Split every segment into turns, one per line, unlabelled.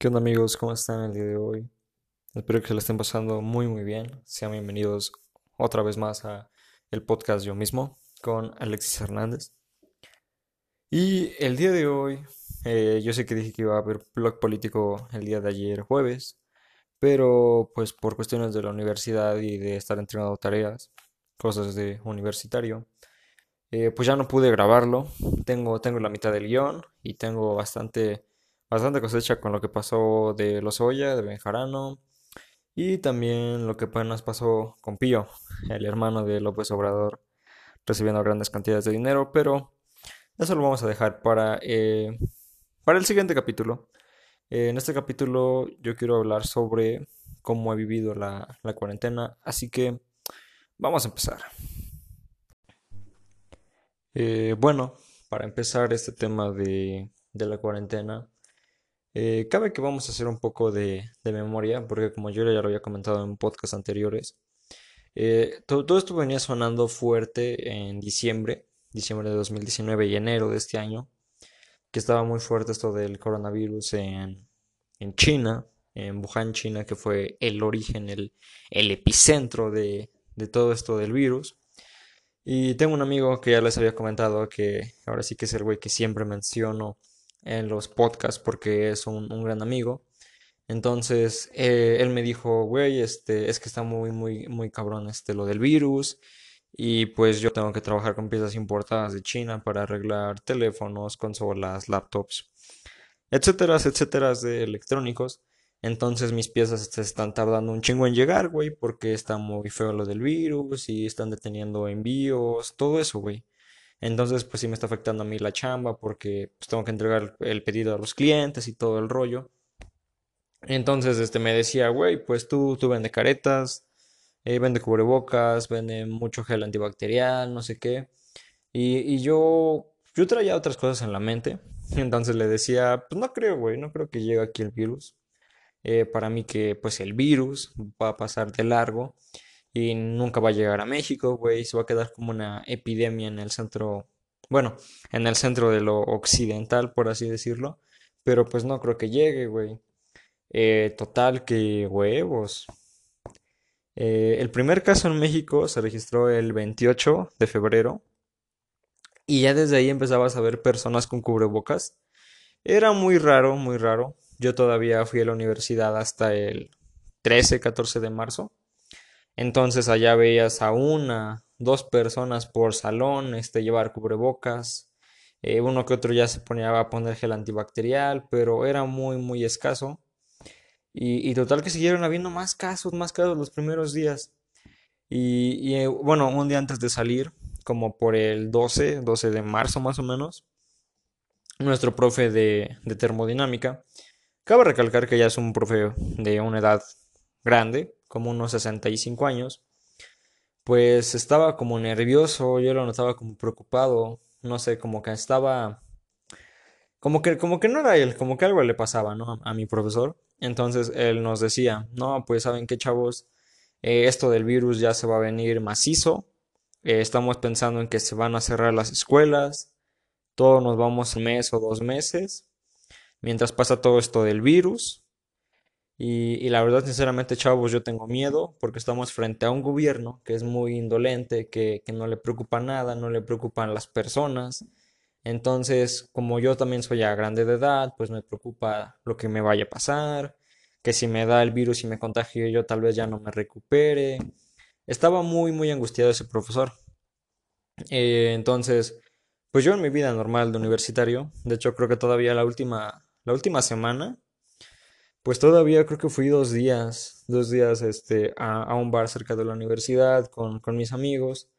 ¿Qué onda amigos? ¿Cómo están el día de hoy? Espero que se la estén pasando muy muy bien. Sean bienvenidos otra vez más a el podcast yo mismo con Alexis Hernández. Y el día de hoy, eh, yo sé que dije que iba a haber blog político el día de ayer jueves, pero pues por cuestiones de la universidad y de estar entregando tareas, cosas de universitario, eh, pues ya no pude grabarlo. Tengo, tengo la mitad del guion y tengo bastante bastante cosecha con lo que pasó de Lozoya, de Benjarano y también lo que apenas pasó con Pío, el hermano de López Obrador, recibiendo grandes cantidades de dinero, pero eso lo vamos a dejar para, eh, para el siguiente capítulo. en este capítulo yo quiero hablar sobre cómo he vivido la, la cuarentena, así que vamos a empezar. Eh, bueno, para empezar este tema de, de la cuarentena, eh, cabe que vamos a hacer un poco de, memoria, porque como yo ya lo había comentado en podcasts anteriores, eh, todo, esto venía sonando fuerte en diciembre, diciembre de 2019 y enero de este año, que estaba muy fuerte esto del coronavirus en, China, en Wuhan, China, que fue el origen, el, el epicentro de, de todo esto del virus. Y tengo un amigo que ya les había comentado que ahora sí que es el güey que siempre menciono en los podcasts porque es un, gran amigo. Entonces, eh, él me dijo, güey, este, es que está muy, muy, muy cabrón este, lo del virus. Y pues yo tengo que trabajar con piezas importadas de China para arreglar teléfonos, consolas, laptops, etcétera, etcétera, de electrónicos. Entonces mis piezas se están tardando un chingo en llegar, güey, porque está muy feo lo del virus y están deteniendo envíos, todo eso, güey. Entonces, pues sí me está afectando a mí la chamba porque pues, tengo que entregar el pedido a los clientes y todo el rollo. Entonces, este me decía, güey, pues tú, tú vende caretas, eh, vende cubrebocas, vende mucho gel antibacterial, no sé qué. Y, y yo, yo traía otras cosas en la mente. Entonces le decía, pues no creo, güey, no creo que llegue aquí el virus. Eh, para mí que pues el virus va a pasar de largo y nunca va a llegar a México, güey, se va a quedar como una epidemia en el centro, bueno, en el centro de lo occidental, por así decirlo, pero pues no creo que llegue, güey. Eh, total, que huevos. Eh, el primer caso en México se registró el 28 de febrero y ya desde ahí empezabas a ver personas con cubrebocas. Era muy raro, muy raro. Yo todavía fui a la universidad hasta el 13, 14 de marzo. Entonces allá veías a una, dos personas por salón, este, llevar cubrebocas. Eh, uno que otro ya se ponía a poner gel antibacterial, pero era muy, muy escaso. Y, total que siguieron habiendo más casos, más casos los primeros días. Y, eh, bueno, un día antes de salir, como por el 12, 12 de marzo más o menos, nuestro profe de, de termodinámica, cabe recalcar que ya es un profe de una edad grande, como unos 65 años, pues estaba como nervioso, yo lo notaba como preocupado, no sé, como que estaba, como que, como que no era él, como que algo le pasaba, ¿no? A mi profesor. Entonces él nos decía, no, pues saben qué chavos, eh, esto del virus ya se va a venir macizo, eh, estamos pensando en que se van a cerrar las escuelas, todos nos vamos un mes o dos meses, mientras pasa todo esto del virus, y, la verdad, sinceramente, chavos, yo tengo miedo porque estamos frente a un gobierno que es muy indolente, que, que no le preocupa nada, no le preocupan las personas. Entonces, como yo también soy ya grande de edad, pues me preocupa lo que me vaya a pasar, que si me da el virus y me contagio yo tal vez ya no me recupere. Estaba muy, muy angustiado ese profesor. Eh, entonces, pues yo en mi vida normal de universitario, de hecho creo que todavía la última, la última semana pues todavía creo que fui dos días, dos días este, a, un bar cerca de la universidad con, mis amigos.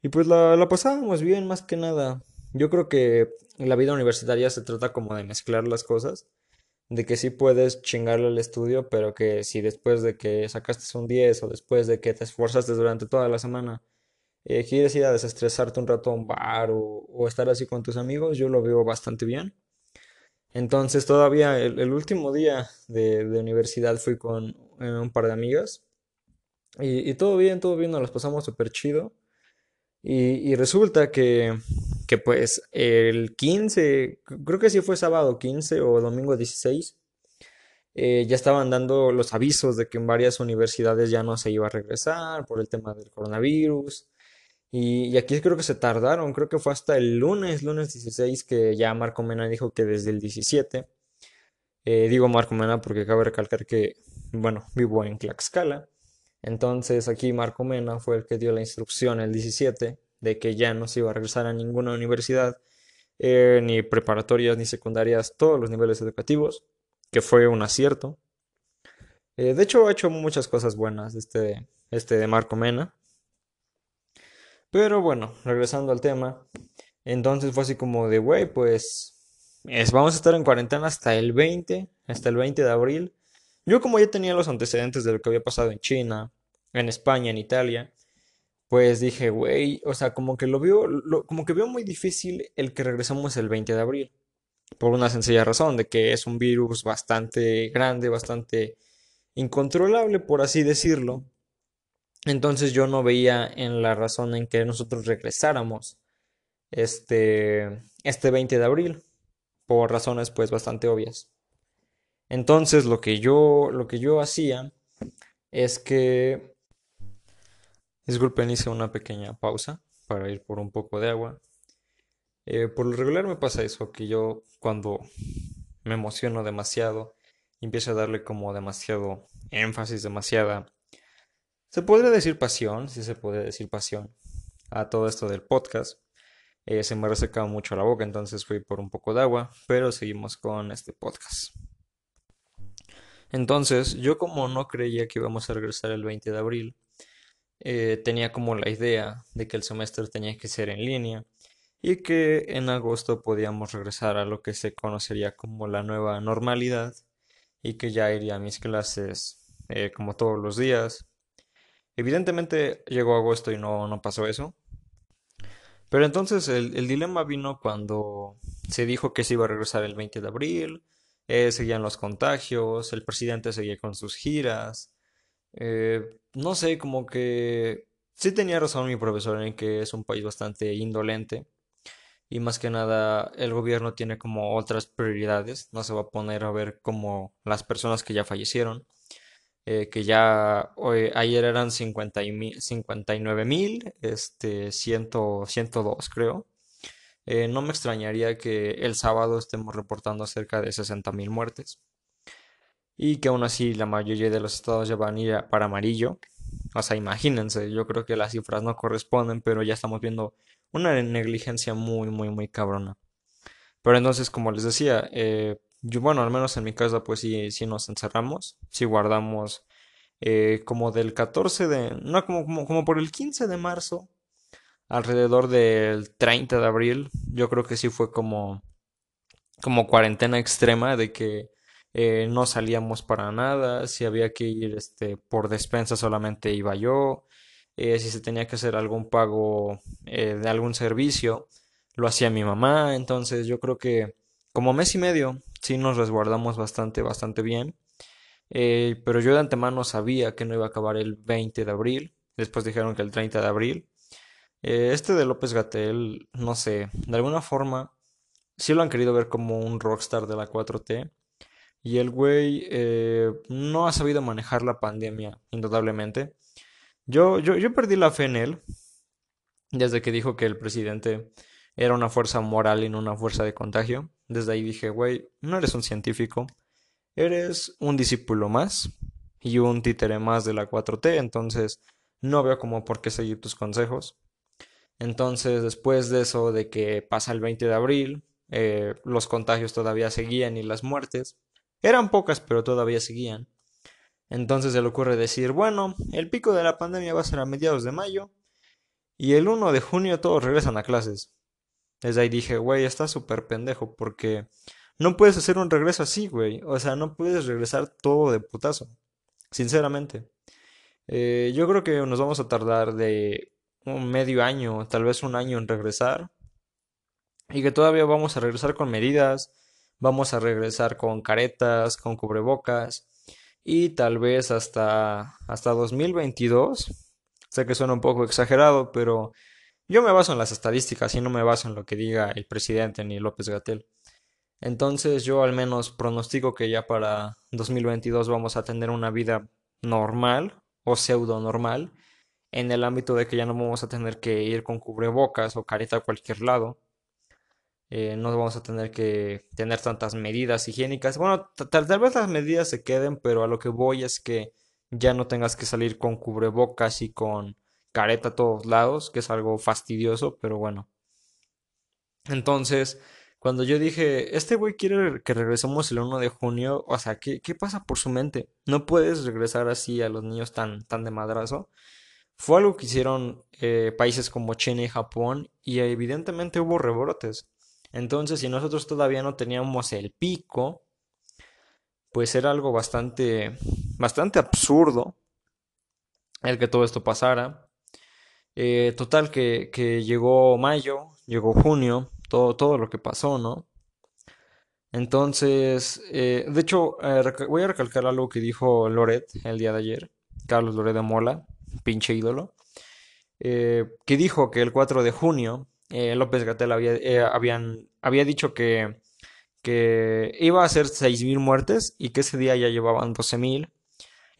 Y pues la, la pasábamos bien más que nada. Yo creo que la vida universitaria se trata como de mezclar las cosas. De que sí puedes chingarle al estudio, pero que si después de que sacaste un 10 o después de que te esforzaste durante toda la semana, eh, quieres ir a desestresarte un rato a un bar o estar así con tus amigos, yo lo veo bastante bien. Entonces todavía el, último día de, universidad fui con eh, un par de amigas y, todo bien, todo bien, nos las pasamos súper chido. Y, resulta que, que pues el 15, creo que sí fue sábado 15 o domingo 16, eh, ya estaban dando los avisos de que en varias universidades ya no se iba a regresar por el tema del coronavirus. Y, aquí creo que se tardaron, creo que fue hasta el lunes, lunes 16, que ya Marco Mena dijo que desde el 17. Eh, digo Marco Mena porque cabe recalcar que, bueno, vivo en Tlaxcala. Entonces aquí Marco Mena fue el que dio la instrucción el 17 de que ya no se iba a regresar a ninguna universidad, eh, ni preparatorias ni secundarias, todos los niveles educativos, que fue un acierto. Eh, de hecho, ha hecho muchas cosas buenas este, este de Marco Mena. Pero bueno, regresando al tema, entonces fue así como de, güey, pues es, vamos a estar en cuarentena hasta el 20, hasta el 20 de abril. Yo como ya tenía los antecedentes de lo que había pasado en China, en España, en Italia, pues dije, güey, o sea, como que lo veo, como que veo muy difícil el que regresemos el 20 de abril. Por una sencilla razón, de que es un virus bastante grande, bastante incontrolable, por así decirlo. Entonces yo no veía en la razón en que nosotros regresáramos este, este 20 de abril, por razones pues bastante obvias. Entonces lo que yo, lo que yo hacía es que Disculpen, hice una pequeña pausa para ir por un poco de agua. Eh, por lo regular me pasa eso, que yo cuando me emociono demasiado empiezo a darle como demasiado énfasis, demasiada... Se podría decir pasión, si se puede decir pasión, a todo esto del podcast. Eh, se me reseca mucho la boca, entonces fui por un poco de agua, pero seguimos con este podcast. Entonces, yo como no creía que íbamos a regresar el 20 de abril, eh, tenía como la idea de que el semestre tenía que ser en línea y que en agosto podíamos regresar a lo que se conocería como la nueva normalidad y que ya iría a mis clases eh, como todos los días. Evidentemente llegó agosto y no, no pasó eso. Pero entonces el, el, dilema vino cuando se dijo que se iba a regresar el 20 de abril, eh, seguían los contagios, el presidente seguía con sus giras, eh, no sé, como que sí tenía razón mi profesor en que es un país bastante indolente y más que nada el gobierno tiene como otras prioridades, no se va a poner a ver como las personas que ya fallecieron, eh, que ya ayer eran 50 y 59 mil, este, 100, 102 creo. Eh, no me extrañaría que el sábado estemos reportando cerca de 60 mil muertes y que aún así la mayoría de los estados ya van a ir para amarillo. O sea, imagínense, yo creo que las cifras no corresponden, pero ya estamos viendo una negligencia muy, muy, muy cabrona. Pero entonces, como les decía, eh, yo, bueno, al menos en mi casa, pues sí, sí nos encerramos, sí guardamos eh, como del 14 de, no, como, como, por el 15 de marzo, alrededor del 30 de abril, yo creo que sí fue como, como cuarentena extrema de que eh, no salíamos para nada, si había que ir este, por despensa solamente iba yo, eh, si se tenía que hacer algún pago de algún servicio, lo hacía mi mamá, entonces yo creo que como mes y medio sí nos resguardamos bastante, bastante bien, pero yo de antemano sabía que no iba a acabar el 20 de abril, después dijeron que el 30 de abril. este de López Gatel, no sé, de alguna forma sí lo han querido ver como un rockstar de la 4T y el güey eh, no ha sabido manejar la pandemia, indudablemente. Yo, yo, yo perdí la fe en él desde que dijo que el presidente era una fuerza moral y no una fuerza de contagio. Desde ahí dije, güey, no eres un científico, eres un discípulo más y un títere más de la 4T, entonces no veo como por qué seguir tus consejos. Entonces, después de eso, de que pasa el 20 de abril, eh, los contagios todavía seguían y las muertes, eran pocas, pero todavía seguían. Entonces se le ocurre decir, bueno, el pico de la pandemia va a ser a mediados de mayo y el 1 de junio todos regresan a clases. Desde ahí dije, güey, está súper pendejo porque no puedes hacer un regreso así, güey. O sea, no puedes regresar todo de putazo. Sinceramente. Eh, yo creo que nos vamos a tardar de un medio año, tal vez un año en regresar. Y que todavía vamos a regresar con medidas vamos a regresar con caretas, con cubrebocas y tal vez hasta, hasta 2022. Sé que suena un poco exagerado, pero yo me baso en las estadísticas y no me baso en lo que diga el presidente ni López Gatel. Entonces yo al menos pronostico que ya para 2022 vamos a tener una vida normal o pseudo normal en el ámbito de que ya no vamos a tener que ir con cubrebocas o careta a cualquier lado. Eh, no vamos a tener que tener tantas medidas higiénicas. Bueno, tal, vez las medidas se queden, pero a lo que voy es que ya no tengas que salir con cubrebocas y con careta a todos lados, que es algo fastidioso, pero bueno. Entonces, cuando yo dije, este güey quiere que regresemos el 1 de junio, o sea, ¿qué, ¿qué, pasa por su mente? No puedes regresar así a los niños tan, tan de madrazo. Fue algo que hicieron eh, países como China y Japón y evidentemente hubo rebrotes. Entonces, si nosotros todavía no teníamos el pico, pues era algo bastante, bastante absurdo el que todo esto pasara. Eh, total que, que, llegó mayo, llegó junio, todo, todo lo que pasó, ¿no? Entonces, eh, de hecho, voy a recalcar algo que dijo Loret el día de ayer, Carlos Loret de Mola, pinche ídolo, eh, que dijo que el 4 de junio eh, López Gatel había, eh, habían, había dicho que, que iba a ser 6.000 muertes y que ese día ya llevaban 12.000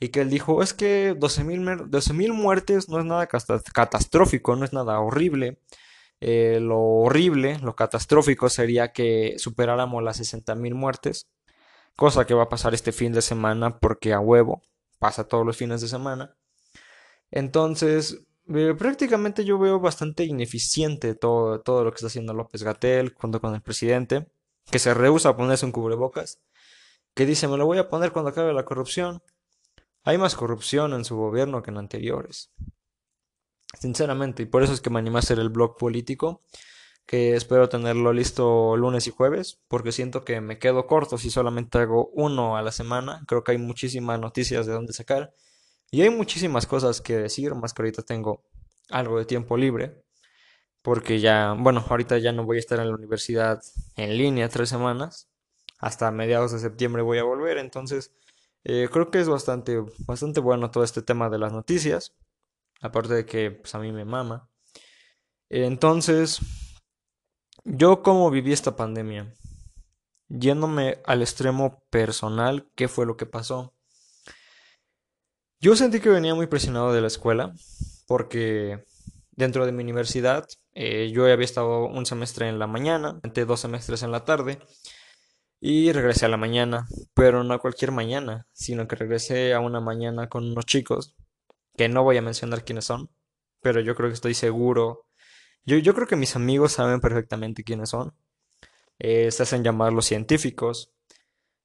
y que él dijo es que 12.000 12 muertes no es nada catastrófico, no es nada horrible. lo horrible, lo catastrófico sería que superáramos las 60.000 muertes, cosa que va a pasar este fin de semana porque a huevo pasa todos los fines de semana. Entonces, eh, prácticamente yo veo bastante ineficiente todo, todo lo que está haciendo López Gatel junto con el presidente, que se rehúsa a ponerse un cubrebocas, que dice me lo voy a poner cuando acabe la corrupción. Hay más corrupción en su gobierno que en anteriores. Sinceramente, y por eso es que me animé a hacer el blog político, que espero tenerlo listo lunes y jueves, porque siento que me quedo corto si solamente hago uno a la semana. Creo que hay muchísimas noticias de dónde sacar. Y hay muchísimas cosas que decir, más que ahorita tengo algo de tiempo libre, porque ya, bueno, ahorita ya no voy a estar en la universidad en línea tres semanas, hasta mediados de septiembre voy a volver, entonces eh, creo que es bastante, bastante bueno todo este tema de las noticias, aparte de que pues, a mí me mama. Entonces, yo cómo viví esta pandemia, yéndome al extremo personal, ¿qué fue lo que pasó? Yo sentí que venía muy presionado de la escuela porque dentro de mi universidad eh, yo había estado un semestre en la mañana, dos semestres en la tarde y regresé a la mañana, pero no a cualquier mañana, sino que regresé a una mañana con unos chicos que no voy a mencionar quiénes son, pero yo creo que estoy seguro. Yo, yo creo que mis amigos saben perfectamente quiénes son. Eh, se hacen llamar los científicos.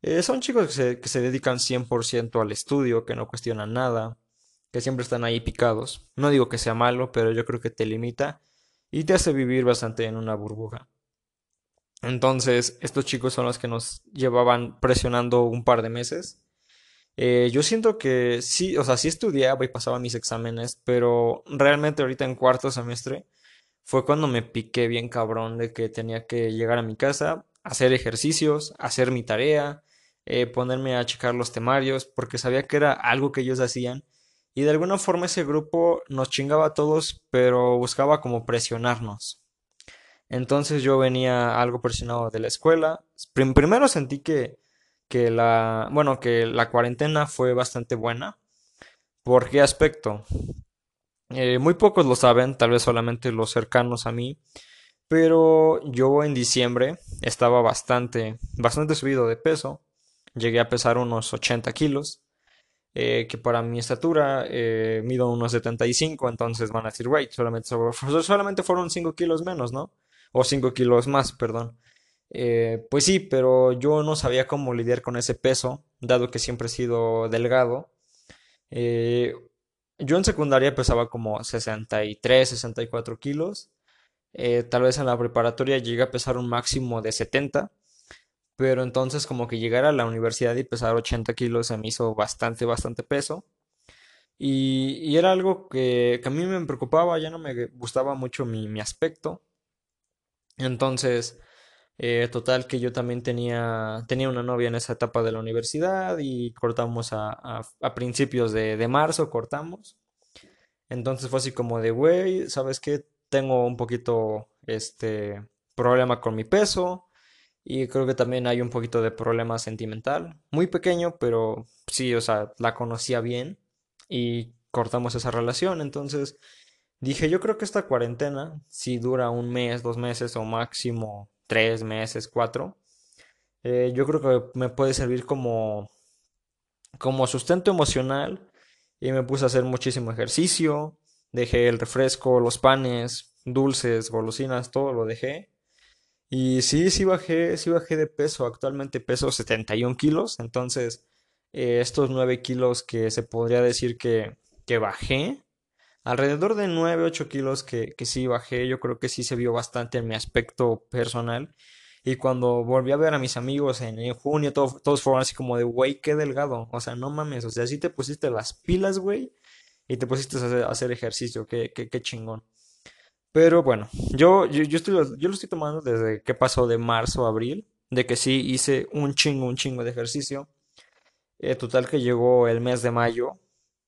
Eh, son chicos que se, que se dedican 100% al estudio, que no cuestionan nada, que siempre están ahí picados. No digo que sea malo, pero yo creo que te limita y te hace vivir bastante en una burbuja. Entonces, estos chicos son los que nos llevaban presionando un par de meses. Eh, yo siento que sí, o sea, sí estudiaba y pasaba mis exámenes, pero realmente ahorita en cuarto semestre fue cuando me piqué bien cabrón de que tenía que llegar a mi casa, hacer ejercicios, hacer mi tarea, eh, ponerme a checar los temarios, porque sabía que era algo que ellos hacían. Y de alguna forma ese grupo nos chingaba a todos, pero buscaba como presionarnos. Entonces yo venía algo presionado de la escuela. primero sentí que, que la, bueno, que la cuarentena fue bastante buena. ¿Por qué aspecto? Eh, muy pocos lo saben, tal vez solamente los cercanos a mí. Pero yo en diciembre estaba bastante, bastante subido de peso llegué a pesar unos 80 kilos, eh, que para mi estatura eh, mido unos 75, entonces van a decir, güey, solamente, solamente fueron 5 kilos menos, ¿no? O 5 kilos más, perdón. Eh, pues sí, pero yo no sabía cómo lidiar con ese peso, dado que siempre he sido delgado. yo en secundaria pesaba como 63, 64 kilos. tal vez en la preparatoria llegué a pesar un máximo de 70 pero entonces como que llegar a la universidad y pesar 80 kilos se me hizo bastante, bastante peso. Y, era algo que, a mí me preocupaba, ya no me gustaba mucho mi, aspecto. Entonces, eh, total que yo también tenía, tenía una novia en esa etapa de la universidad y cortamos a, principios de, de, marzo, cortamos. Entonces fue así como de, güey, ¿sabes qué? Tengo un poquito, este, problema con mi peso Y creo que también hay un poquito de problema sentimental, muy pequeño, pero sí, o sea, la conocía bien y cortamos esa relación. Entonces dije, yo creo que esta cuarentena, si dura un mes, dos meses o máximo tres meses, cuatro, eh, yo creo que me puede servir como, como sustento emocional y me puse a hacer muchísimo ejercicio, dejé el refresco, los panes, dulces, golosinas, todo lo dejé. Y sí, sí bajé, sí bajé de peso, actualmente peso 71 kilos, entonces eh, estos 9 kilos que se podría decir que, que bajé, alrededor de 9, 8 kilos que, que sí bajé, yo creo que sí se vio bastante en mi aspecto personal y cuando volví a ver a mis amigos en, junio, todos fueron así como de, güey, qué delgado. O sea, no mames. O sea, sí te pusiste las pilas, güey. Y te pusiste a hacer, ejercicio. Qué, qué, qué, chingón. Pero bueno, yo, yo, estoy, yo lo estoy tomando desde que pasó de marzo a abril. De que sí hice un chingo, un chingo de ejercicio. Eh, total que llegó el mes de mayo.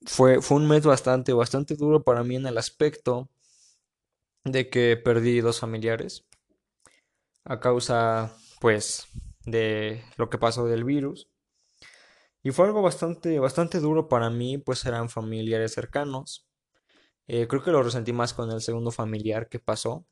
Fue, fue un mes bastante, bastante duro para mí en el aspecto de que perdí dos familiares a causa pues de lo que pasó del virus. Y fue algo bastante, bastante duro para mí, pues eran familiares cercanos. Eh, creo que lo resentí más con el segundo familiar que pasó.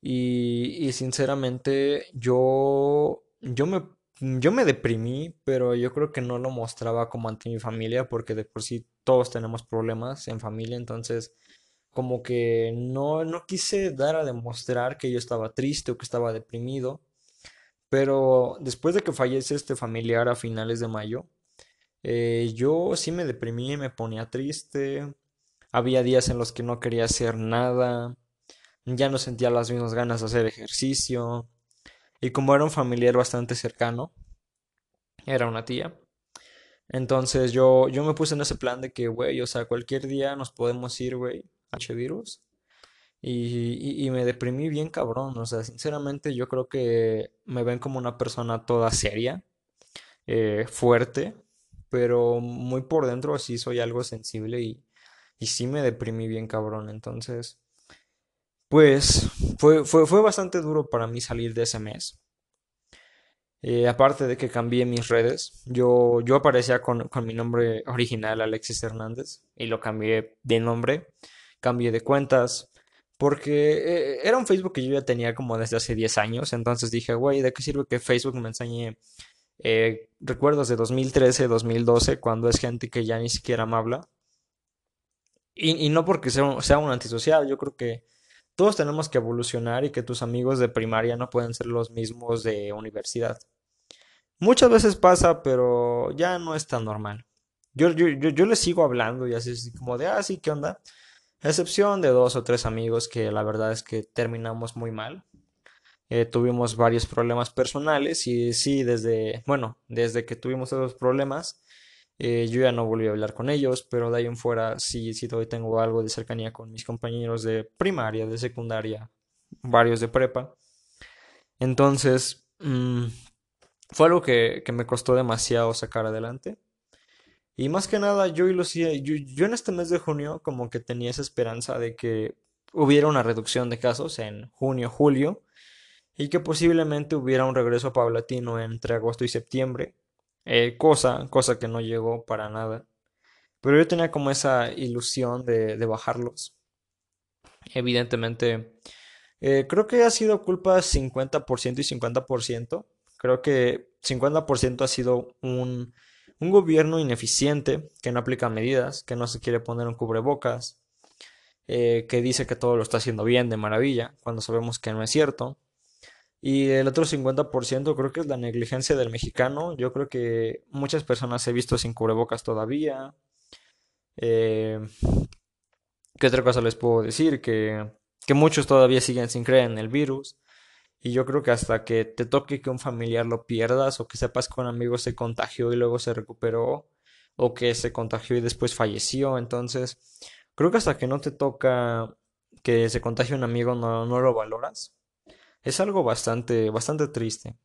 Y, y sinceramente yo, yo, me, yo me deprimí, pero yo creo que no lo mostraba como ante mi familia, porque de por sí todos tenemos problemas en familia, entonces como que no, no quise dar a demostrar que yo estaba triste o que estaba deprimido, pero después de que fallece este familiar a finales de mayo, eh, yo sí me deprimí, me ponía triste, había días en los que no quería hacer nada, ya no sentía las mismas ganas de hacer ejercicio, y como era un familiar bastante cercano, era una tía, entonces yo, yo me puse en ese plan de que, güey, o sea, cualquier día nos podemos ir, güey, H-Virus. Y, y, me deprimí bien cabrón. O sea, sinceramente yo creo que me ven como una persona toda seria, eh, fuerte, pero muy por dentro sí soy algo sensible y, y sí me deprimí bien cabrón. Entonces, pues fue, fue, fue bastante duro para mí salir de ese mes. Eh, aparte de que cambié mis redes, yo, yo aparecía con, con mi nombre original, Alexis Hernández, y lo cambié de nombre cambié de cuentas, porque eh, era un Facebook que yo ya tenía como desde hace 10 años, entonces dije, güey, ¿de qué sirve que Facebook me enseñe eh, recuerdos de 2013, 2012, cuando es gente que ya ni siquiera me habla? Y, no porque sea sea un antisocial, yo creo que todos tenemos que evolucionar y que tus amigos de primaria no pueden ser los mismos de universidad. Muchas veces pasa, pero ya no es tan normal. Yo, yo, les sigo hablando y así como de, ah, sí, ¿qué onda? excepción de dos o tres amigos que la verdad es que terminamos muy mal. Eh, tuvimos varios problemas personales y sí, desde, bueno, desde que tuvimos esos problemas, eh, yo ya no volví a hablar con ellos, pero de ahí en fuera sí, sí todavía tengo algo de cercanía con mis compañeros de primaria, de secundaria, varios de prepa. Entonces, mm, fue algo que, que me costó demasiado sacar adelante. Y más que nada, yo, yo, yo en este mes de junio como que tenía esa esperanza de que hubiera una reducción de casos en junio, julio, y que posiblemente hubiera un regreso paulatino entre agosto y septiembre, eh, cosa, cosa que no llegó para nada. Pero yo tenía como esa ilusión de, de bajarlos. Evidentemente, eh, creo que ha sido culpa 50% y 50%. Creo que 50% ha sido un un gobierno ineficiente que no aplica medidas, que no se quiere poner un cubrebocas, eh, que dice que todo lo está haciendo bien, de maravilla, cuando sabemos que no es cierto. Y el otro 50% creo que es la negligencia del mexicano. Yo creo que muchas personas he visto sin cubrebocas todavía. Eh, ¿Qué otra cosa les puedo decir? Que, que muchos todavía siguen sin creer en el virus. Y yo creo que hasta que te toque que un familiar lo pierdas o que sepas que un amigo se contagió y luego se recuperó o que se contagió y después falleció, entonces creo que hasta que no te toca que se contagie un amigo no, no lo valoras. Es algo bastante, bastante triste.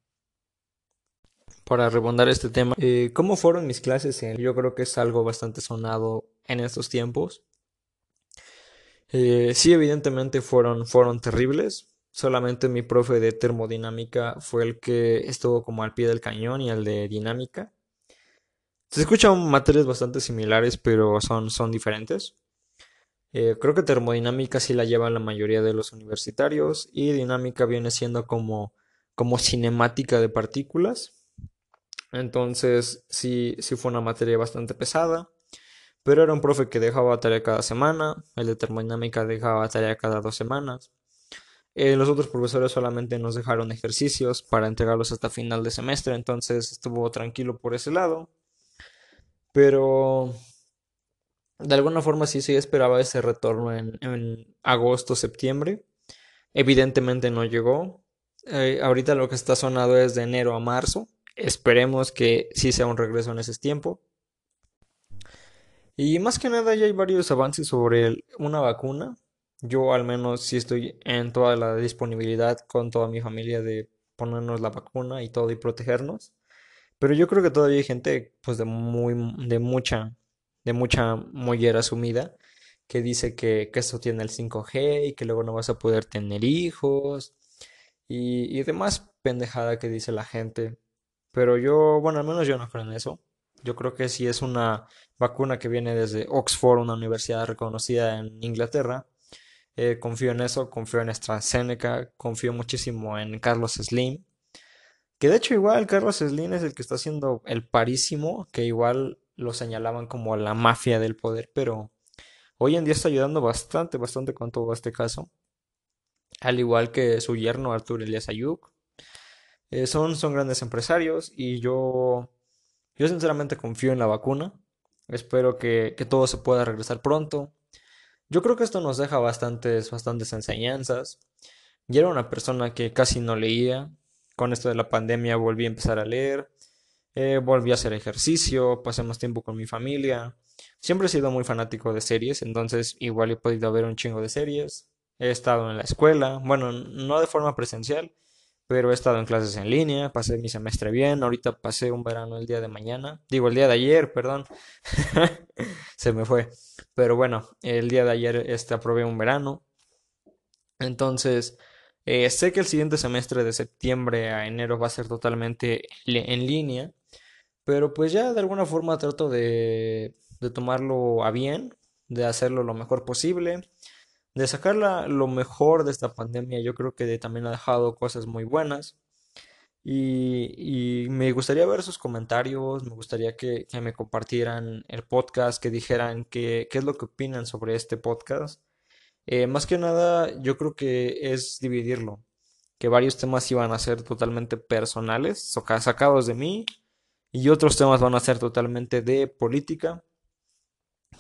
Para rebondar este tema, eh, ¿cómo fueron mis clases? Yo creo que es algo bastante sonado en estos tiempos. Eh, sí, evidentemente fueron, fueron terribles Solamente mi profe de termodinámica fue el que estuvo como al pie del cañón y el de dinámica. Se escuchan materias bastante similares, pero son, son diferentes. Eh, creo que termodinámica sí la llevan la mayoría de los universitarios y dinámica viene siendo como, como cinemática de partículas. Entonces sí, sí fue una materia bastante pesada, pero era un profe que dejaba tarea cada semana, el de termodinámica dejaba tarea cada dos semanas. Eh, los otros profesores solamente nos dejaron ejercicios para entregarlos hasta final de semestre, entonces estuvo tranquilo por ese lado. Pero de alguna forma sí sí esperaba ese retorno en, agosto, septiembre. Evidentemente no llegó. Eh, ahorita lo que está sonado es de enero a marzo. Esperemos que sí sea un regreso en ese tiempo. Y más que nada ya hay varios avances sobre una vacuna. Yo al menos sí estoy en toda la disponibilidad con toda mi familia de ponernos la vacuna y todo y protegernos. Pero yo creo que todavía hay gente pues de muy de mucha de mucha mollera sumida que dice que, que esto tiene el 5G y que luego no vas a poder tener hijos y, y demás pendejada que dice la gente. Pero yo, bueno, al menos yo no creo en eso. Yo creo que si es una vacuna que viene desde Oxford, una universidad reconocida en Inglaterra. Eh, confío en eso, confío en AstraZeneca, confío muchísimo en Carlos Slim. Que de hecho igual Carlos Slim es el que está haciendo el parísimo, que igual lo señalaban como la mafia del poder, pero hoy en día está ayudando bastante, bastante con todo este caso. Al igual que su yerno Arturo Elias Ayuk. Eh, son, son grandes empresarios y yo, yo sinceramente confío en la vacuna. Espero que, que todo se pueda regresar pronto. Yo creo que esto nos deja bastantes, bastantes enseñanzas. Yo era una persona que casi no leía. Con esto de la pandemia volví a empezar a leer. Eh, volví a hacer ejercicio, pasé más tiempo con mi familia. Siempre he sido muy fanático de series, entonces igual he podido ver un chingo de series. He estado en la escuela, bueno, no de forma presencial, pero he estado en clases en línea, pasé mi semestre bien, ahorita pasé un verano el día de mañana, digo el día de ayer, perdón, se me fue, pero bueno, el día de ayer este, aprobé un verano, entonces eh, sé que el siguiente semestre de septiembre a enero va a ser totalmente en línea, pero pues ya de alguna forma trato de, de tomarlo a bien, de hacerlo lo mejor posible, de sacar lo mejor de esta pandemia. Yo creo que también ha dejado cosas muy buenas. Y, y me gustaría ver sus comentarios, me gustaría que, que me compartieran el podcast, que dijeran qué es lo que opinan sobre este podcast. Eh, más que nada, yo creo que es dividirlo, que varios temas iban a ser totalmente personales, sacados de mí, y otros temas van a ser totalmente de política.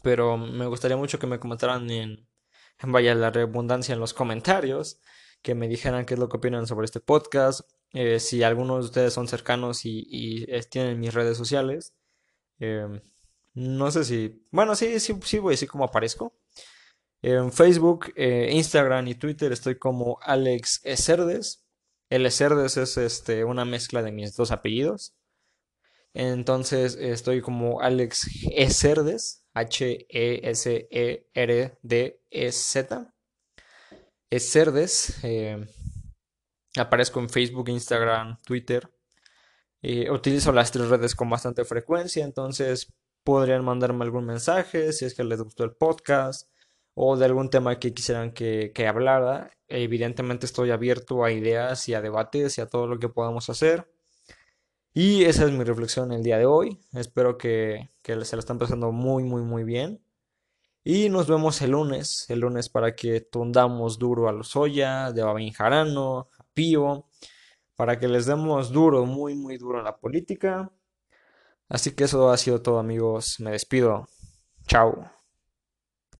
Pero me gustaría mucho que me comentaran en, vaya la redundancia en los comentarios, que me dijeran qué es lo que opinan sobre este podcast, eh, si algunos de ustedes son cercanos y, y tienen mis redes sociales. Em, no sé si, bueno, sí, sí, sí voy a decir cómo aparezco. En Facebook, eh, Instagram y Twitter estoy como Alex Ecerdes. El Ecerdes es este, una mezcla de mis dos apellidos. Entonces estoy como Alex Ecerdes, H-E-S-E-R-D-E-Z. Ecerdes. Eh, aparezco en Facebook, Instagram, Twitter. Eh, utilizo las tres redes con bastante frecuencia, entonces podrían mandarme algún mensaje si es que les gustó el podcast o de algún tema que quisieran que, que hablara. Evidentemente estoy abierto a ideas y a debates y a todo lo que podamos hacer. Y esa es mi reflexión el día de hoy. Espero que, que se la están pasando muy, muy, muy bien. Y nos vemos el lunes, el lunes para que tundamos duro a los Oya, de Babín Jarano, a Pío, para que les demos duro, muy, muy duro a la política. Así que eso ha sido todo amigos, me despido. Chao.